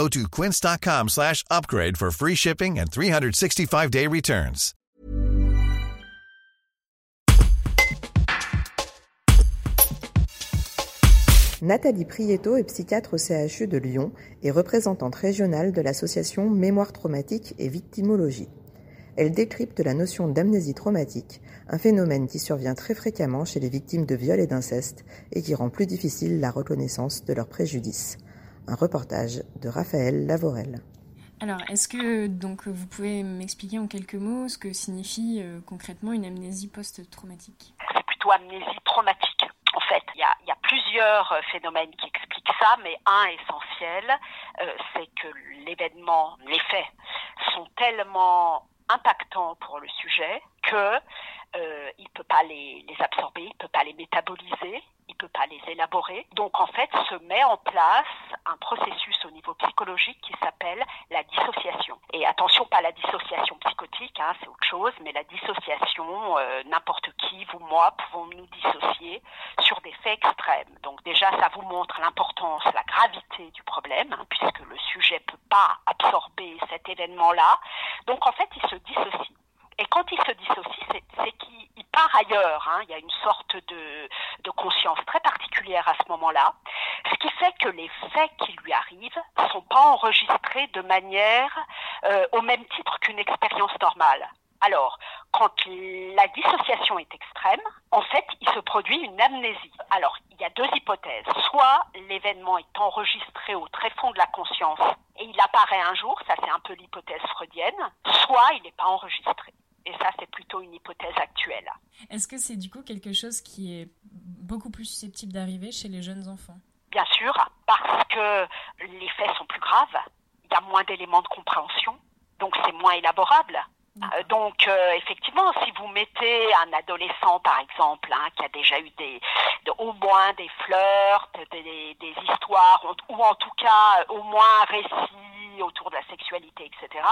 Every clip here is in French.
Go to quince.com slash upgrade for free shipping and 365-day returns. Nathalie Prieto est psychiatre au CHU de Lyon et représentante régionale de l'association Mémoire traumatique et victimologie. Elle décrypte la notion d'amnésie traumatique, un phénomène qui survient très fréquemment chez les victimes de viols et d'inceste et qui rend plus difficile la reconnaissance de leurs préjudices. Un reportage de Raphaël Lavorel. Alors, est-ce que donc vous pouvez m'expliquer en quelques mots ce que signifie euh, concrètement une amnésie post-traumatique? C'est plutôt amnésie traumatique. En fait, il y a, y a, plusieurs euh, phénomènes qui expliquent ça, mais un essentiel, euh, c'est que l'événement, les faits, sont tellement impactants pour le sujet que euh, il peut pas les, les absorber, il peut pas les métaboliser, peut pas les élaborer. Donc en fait, se met en place un processus au niveau psychologique qui s'appelle la dissociation. Et attention, pas la dissociation psychotique, hein, c'est autre chose, mais la dissociation, euh, n'importe qui, vous, moi, pouvons nous dissocier sur des faits extrêmes. Donc déjà, ça vous montre l'importance, la gravité du problème, hein, puisque le sujet peut pas absorber cet événement-là. Donc en fait, il se dissocie. Et quand il se dissocie, c'est qu'il part ailleurs. Hein. Il y a une sorte de, conscience très particulière à ce moment-là, ce qui fait que les faits qui lui arrivent ne sont pas enregistrés de manière euh, au même titre qu'une expérience normale. Alors, quand la dissociation est extrême, en fait, il se produit une amnésie. Alors, il y a deux hypothèses. Soit l'événement est enregistré au très fond de la conscience et il apparaît un jour, ça c'est un peu l'hypothèse freudienne, soit il n'est pas enregistré. Et ça, c'est plutôt une hypothèse actuelle. Est-ce que c'est du coup quelque chose qui est beaucoup plus susceptible d'arriver chez les jeunes enfants? Bien sûr, parce que les faits sont plus graves, il y a moins d'éléments de compréhension, donc c'est moins élaborable. Euh, donc euh, effectivement, si vous mettez un adolescent par exemple hein, qui a déjà eu des, de, au moins des fleurs, des, des, histoires ou en tout cas au moins un récit autour de la sexualité, etc.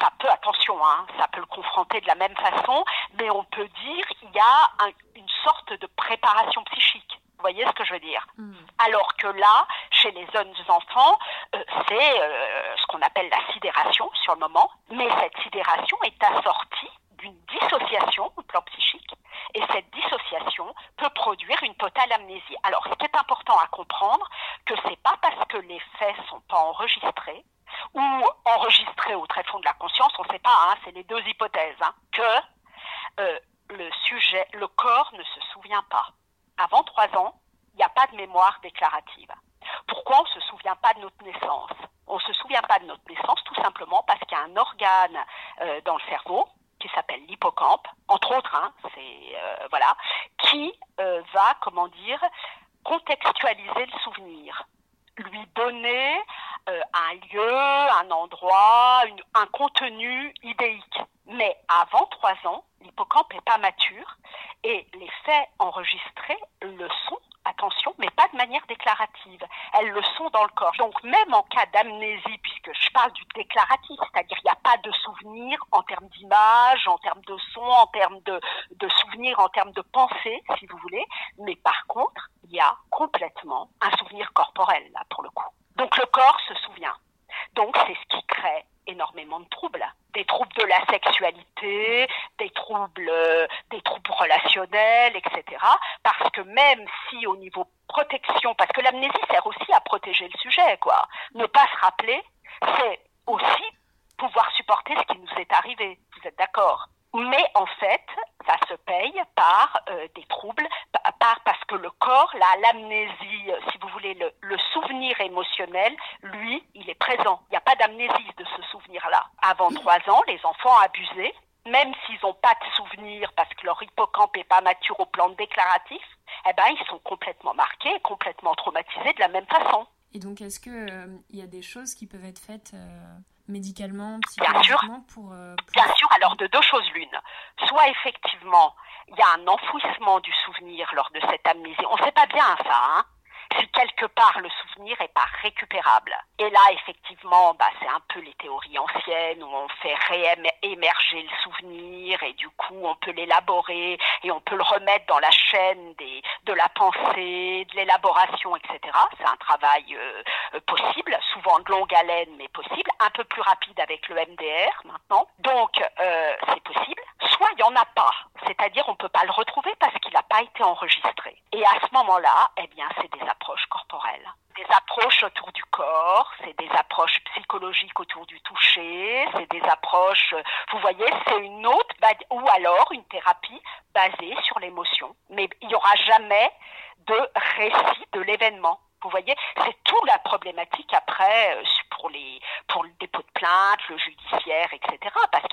Ça peut, attention, hein, ça peut le confronter de la même façon, mais on peut dire qu'il y a un, une sorte de préparation psychique. Vous voyez ce que je veux dire mm. Alors que là, chez les jeunes enfants, euh, c'est euh, ce qu'on appelle la sidération sur le moment, mais cette sidération est assortie d'une dissociation au plan psychique, et cette dissociation peut produire une totale amnésie. Alors, ce qui est important à comprendre, que c'est pas parce que les faits sont pas enregistrés ou enregistrés au très fond de la conscience, on ne sait pas, hein, c'est les deux hypothèses, hein, que euh, le sujet, le corps ne se souvient pas. Avant trois ans, il n'y a pas de mémoire déclarative. Pourquoi on ne se souvient pas de notre naissance? On ne se souvient pas de notre naissance tout simplement parce qu'il y a un organe euh, dans le cerveau qui s'appelle l'hippocampe, entre autres, hein, euh, voilà, qui va, comment dire, contextualiser le souvenir, lui donner euh, un un endroit, un contenu idéique. Mais avant trois ans, l'hippocampe n'est pas mature et les faits enregistrés le sont, attention, mais pas de manière déclarative. Elles le sont dans le corps. Donc même en cas d'amnésie, puisque je parle du déclaratif, c'est-à-dire il n'y a pas de souvenir en termes d'image, en termes de son, en termes de, de souvenir, en termes de pensée, si vous voulez, mais par contre, il y a complètement un souvenir corporel, là, pour le coup. Donc le corps se souvient. Donc c'est ce qui crée énormément de troubles, des troubles de la sexualité, des troubles, euh, des troubles relationnels, etc. Parce que même si au niveau protection, parce que l'amnésie sert aussi à protéger le sujet, quoi. Ne pas se rappeler, c'est aussi pouvoir supporter ce qui nous est arrivé. Vous êtes d'accord? Mais en fait, ça se paye par euh, des troubles, par parce que le corps, l'amnésie, euh, si vous voulez, le, le, souvenir émotionnel, lui, il est présent. Il n'y a pas d'amnésie de ce souvenir-là. Avant trois ans, les enfants abusés, même s'ils n'ont pas de souvenir parce que leur hippocampe n'est pas mature au plan déclaratif, eh ben, ils sont complètement marqués, complètement traumatisés de la même façon. Et donc, est-ce qu'il euh, y a des choses qui peuvent être faites médicalement, Bien sûr. psychologiquement pour, euh, pour- Bien sûr, alors de deux choses l'une. Soit effectivement, il y a un enfouissement du souvenir lors de cette amnésie. On ne sait pas bien ça, hein si quelque part le souvenir est pas récupérable. Et là, effectivement, bah, c'est un peu les théories anciennes où on fait réémerger le souvenir et du coup on peut l'élaborer et on peut le remettre dans la chaîne des, de la pensée, de l'élaboration, etc. C'est un travail euh, possible, souvent de longue haleine, mais possible, un peu plus rapide avec le MDR maintenant. Donc euh, c'est possible. Soit il n'y en a pas, c'est-à-dire on ne peut pas le retrouver parce qu'il n'a pas été enregistré. Et à ce moment-là, eh bien, c'est des approches corporelles. Des approches autour du corps, c'est des approches psychologiques autour du toucher, c'est des approches, vous voyez, c'est une autre, ou alors une thérapie basée sur l'émotion. Mais il n'y aura jamais de récit de l'événement. Vous voyez, c'est tout la problématique après euh, pour, les, pour le dépôt de plainte, le judiciaire, etc. Parce qu'il